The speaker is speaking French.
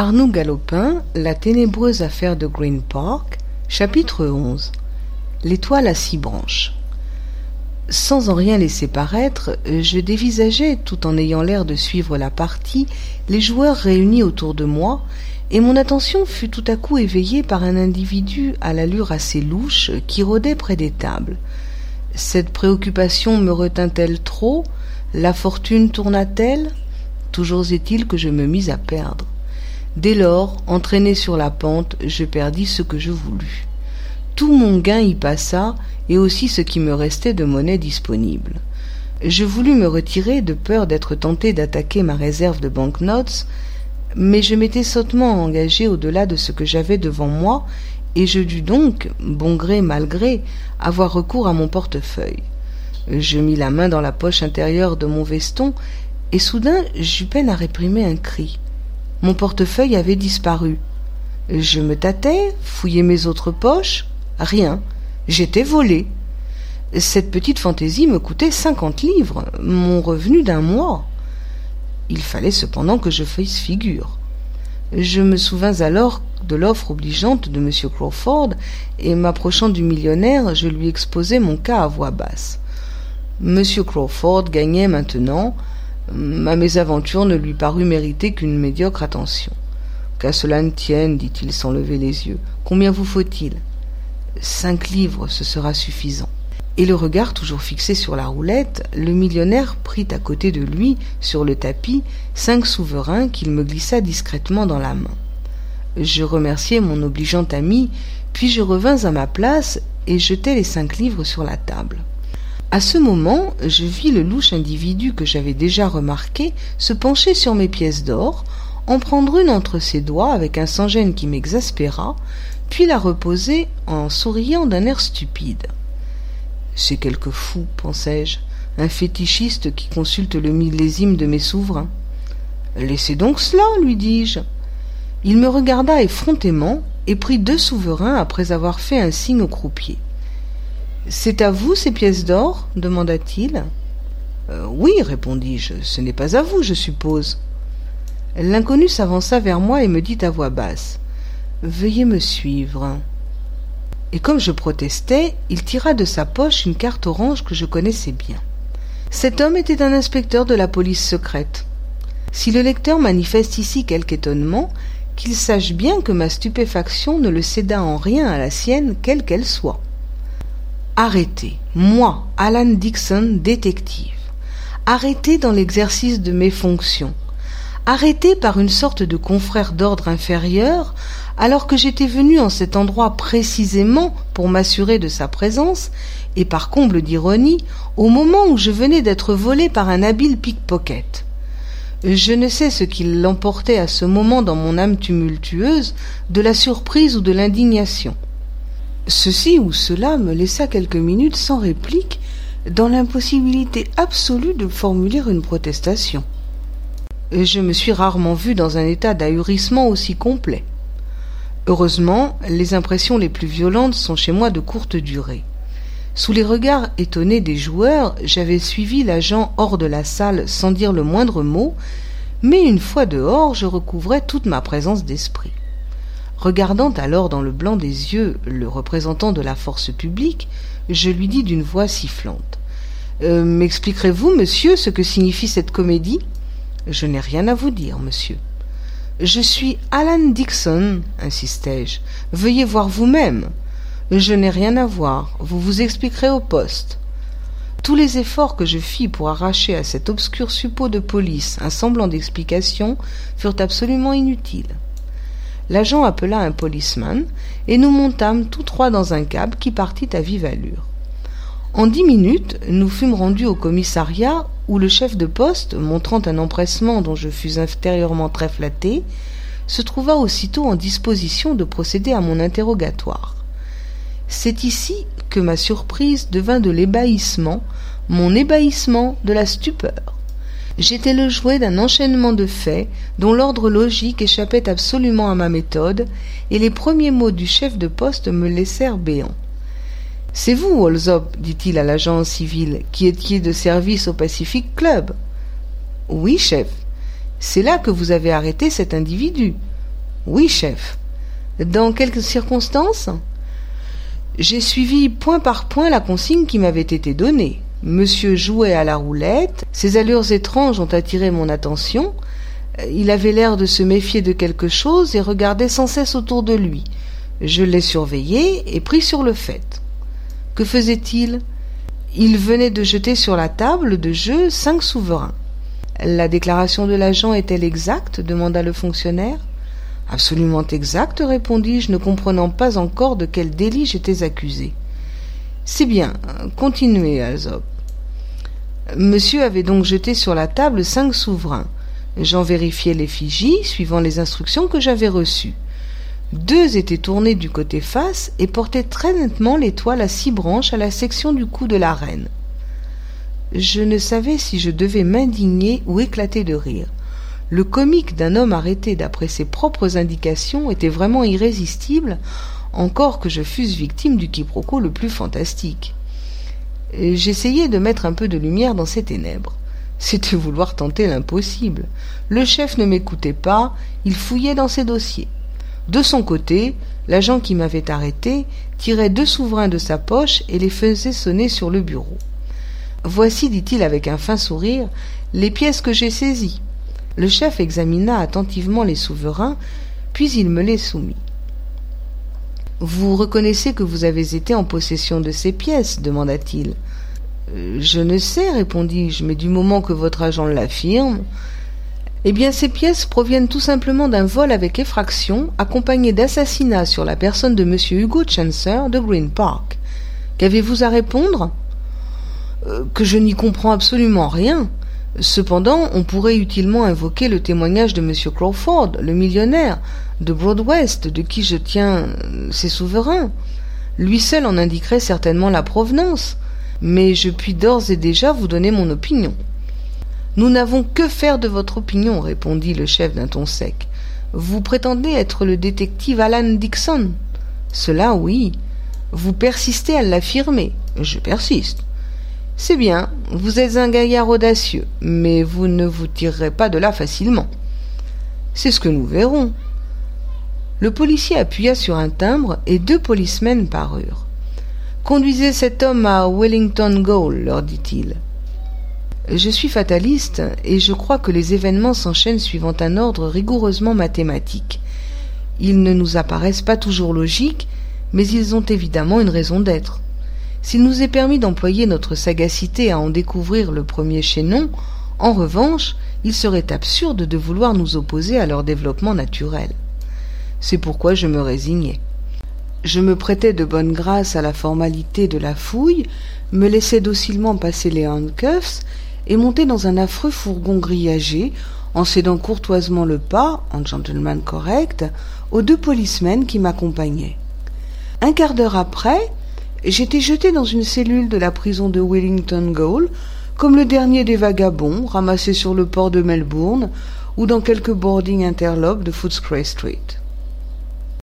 Arnoux Galopin, La ténébreuse affaire de Green Park, chapitre 11 L'étoile à six branches. Sans en rien laisser paraître, je dévisageais, tout en ayant l'air de suivre la partie, les joueurs réunis autour de moi, et mon attention fut tout à coup éveillée par un individu à l'allure assez louche qui rôdait près des tables. Cette préoccupation me retint-elle trop? La fortune tourna-t-elle? Toujours est-il que je me mis à perdre. Dès lors, entraîné sur la pente, je perdis ce que je voulus. Tout mon gain y passa, et aussi ce qui me restait de monnaie disponible. Je voulus me retirer de peur d'être tenté d'attaquer ma réserve de banknotes, mais je m'étais sottement engagé au-delà de ce que j'avais devant moi, et je dus donc, bon gré mal gré, avoir recours à mon portefeuille. Je mis la main dans la poche intérieure de mon veston, et soudain j'eus peine à réprimer un cri. Mon portefeuille avait disparu. Je me tâtais, fouillais mes autres poches. Rien. J'étais volé. Cette petite fantaisie me coûtait cinquante livres, mon revenu d'un mois. Il fallait cependant que je fasse figure. Je me souvins alors de l'offre obligeante de M. Crawford, et m'approchant du millionnaire, je lui exposai mon cas à voix basse. M. Crawford gagnait maintenant, Ma mésaventure ne lui parut mériter qu'une médiocre attention. Qu'à cela ne tienne, dit-il sans lever les yeux. Combien vous faut-il? Cinq livres, ce sera suffisant. Et le regard toujours fixé sur la roulette, le millionnaire prit à côté de lui, sur le tapis, cinq souverains qu'il me glissa discrètement dans la main. Je remerciai mon obligeant ami, puis je revins à ma place et jetai les cinq livres sur la table. À ce moment, je vis le louche individu que j'avais déjà remarqué se pencher sur mes pièces d'or, en prendre une entre ses doigts avec un sans-gêne qui m'exaspéra, puis la reposer en souriant d'un air stupide. C'est quelque fou, pensai-je, un fétichiste qui consulte le millésime de mes souverains. Laissez donc cela, lui dis-je. Il me regarda effrontément et prit deux souverains après avoir fait un signe au croupier. C'est à vous ces pièces d'or demanda-t-il. Euh, oui, répondis-je, ce n'est pas à vous, je suppose. L'inconnu s'avança vers moi et me dit à voix basse. Veuillez me suivre. Et comme je protestais, il tira de sa poche une carte orange que je connaissais bien. Cet homme était un inspecteur de la police secrète. Si le lecteur manifeste ici quelque étonnement, qu'il sache bien que ma stupéfaction ne le céda en rien à la sienne, quelle qu'elle soit. Arrêté, moi, Alan Dixon, détective. Arrêté dans l'exercice de mes fonctions. Arrêté par une sorte de confrère d'ordre inférieur, alors que j'étais venu en cet endroit précisément pour m'assurer de sa présence, et par comble d'ironie, au moment où je venais d'être volé par un habile pickpocket. Je ne sais ce qui l'emportait à ce moment dans mon âme tumultueuse, de la surprise ou de l'indignation. Ceci ou cela me laissa quelques minutes sans réplique, dans l'impossibilité absolue de formuler une protestation. Je me suis rarement vu dans un état d'ahurissement aussi complet. Heureusement, les impressions les plus violentes sont chez moi de courte durée. Sous les regards étonnés des joueurs, j'avais suivi l'agent hors de la salle sans dire le moindre mot, mais une fois dehors, je recouvrais toute ma présence d'esprit. Regardant alors dans le blanc des yeux le représentant de la force publique, je lui dis d'une voix sifflante. Euh, M'expliquerez-vous, monsieur, ce que signifie cette comédie? Je n'ai rien à vous dire, monsieur. Je suis Alan Dixon, insistai-je. Veuillez voir vous-même. Je n'ai rien à voir. Vous vous expliquerez au poste. Tous les efforts que je fis pour arracher à cet obscur suppôt de police un semblant d'explication furent absolument inutiles l'agent appela un policeman, et nous montâmes tous trois dans un cab qui partit à vive allure. En dix minutes, nous fûmes rendus au commissariat où le chef de poste, montrant un empressement dont je fus intérieurement très flatté, se trouva aussitôt en disposition de procéder à mon interrogatoire. C'est ici que ma surprise devint de l'ébahissement, mon ébahissement de la stupeur. J'étais le jouet d'un enchaînement de faits dont l'ordre logique échappait absolument à ma méthode, et les premiers mots du chef de poste me laissèrent béant. C'est vous, Holzop, dit-il à l'agent civil, qui étiez de service au Pacific Club. Oui, chef. C'est là que vous avez arrêté cet individu. Oui, chef. Dans quelques circonstances? J'ai suivi point par point la consigne qui m'avait été donnée. Monsieur jouait à la roulette, ses allures étranges ont attiré mon attention, il avait l'air de se méfier de quelque chose et regardait sans cesse autour de lui. Je l'ai surveillé et pris sur le fait. Que faisait-il? Il venait de jeter sur la table de jeu cinq souverains. La déclaration de l'agent est-elle exacte? demanda le fonctionnaire. Absolument exacte, répondis-je, ne comprenant pas encore de quel délit j'étais accusé. C'est bien, continuez, Alsop. Monsieur avait donc jeté sur la table cinq souverains. J'en vérifiai l'effigie, suivant les instructions que j'avais reçues. Deux étaient tournés du côté face et portaient très nettement l'étoile à six branches à la section du cou de la reine. Je ne savais si je devais m'indigner ou éclater de rire. Le comique d'un homme arrêté d'après ses propres indications était vraiment irrésistible, encore que je fusse victime du quiproquo le plus fantastique. J'essayai de mettre un peu de lumière dans ces ténèbres. C'était vouloir tenter l'impossible. Le chef ne m'écoutait pas, il fouillait dans ses dossiers. De son côté, l'agent qui m'avait arrêté tirait deux souverains de sa poche et les faisait sonner sur le bureau. Voici, dit-il avec un fin sourire, les pièces que j'ai saisies. Le chef examina attentivement les souverains, puis il me les soumit. Vous reconnaissez que vous avez été en possession de ces pièces demanda-t-il. Euh, je ne sais, répondis-je, mais du moment que votre agent l'affirme. Eh bien, ces pièces proviennent tout simplement d'un vol avec effraction, accompagné d'assassinat sur la personne de M. Hugo Chancer de Green Park. Qu'avez-vous à répondre? Euh, Que je n'y comprends absolument rien. Cependant, on pourrait utilement invoquer le témoignage de M. Crawford, le millionnaire, de Broadwest, de qui je tiens ces souverains. Lui seul en indiquerait certainement la provenance, mais je puis d'ores et déjà vous donner mon opinion. Nous n'avons que faire de votre opinion, répondit le chef d'un ton sec. Vous prétendez être le détective Alan Dixon. Cela, oui. Vous persistez à l'affirmer. Je persiste. C'est bien, vous êtes un gaillard audacieux, mais vous ne vous tirerez pas de là facilement. C'est ce que nous verrons. Le policier appuya sur un timbre et deux policemen parurent. Conduisez cet homme à Wellington Gaol, leur dit-il. Je suis fataliste et je crois que les événements s'enchaînent suivant un ordre rigoureusement mathématique. Ils ne nous apparaissent pas toujours logiques, mais ils ont évidemment une raison d'être. S'il nous est permis d'employer notre sagacité à en découvrir le premier chaînon, en revanche, il serait absurde de vouloir nous opposer à leur développement naturel. C'est pourquoi je me résignais. Je me prêtais de bonne grâce à la formalité de la fouille, me laissais docilement passer les handcuffs et montais dans un affreux fourgon grillagé, en cédant courtoisement le pas, en gentleman correct, aux deux policemen qui m'accompagnaient. Un quart d'heure après, J'étais jeté dans une cellule de la prison de Wellington Gaol, comme le dernier des vagabonds ramassés sur le port de Melbourne ou dans quelque boarding interlope de Footscray Street.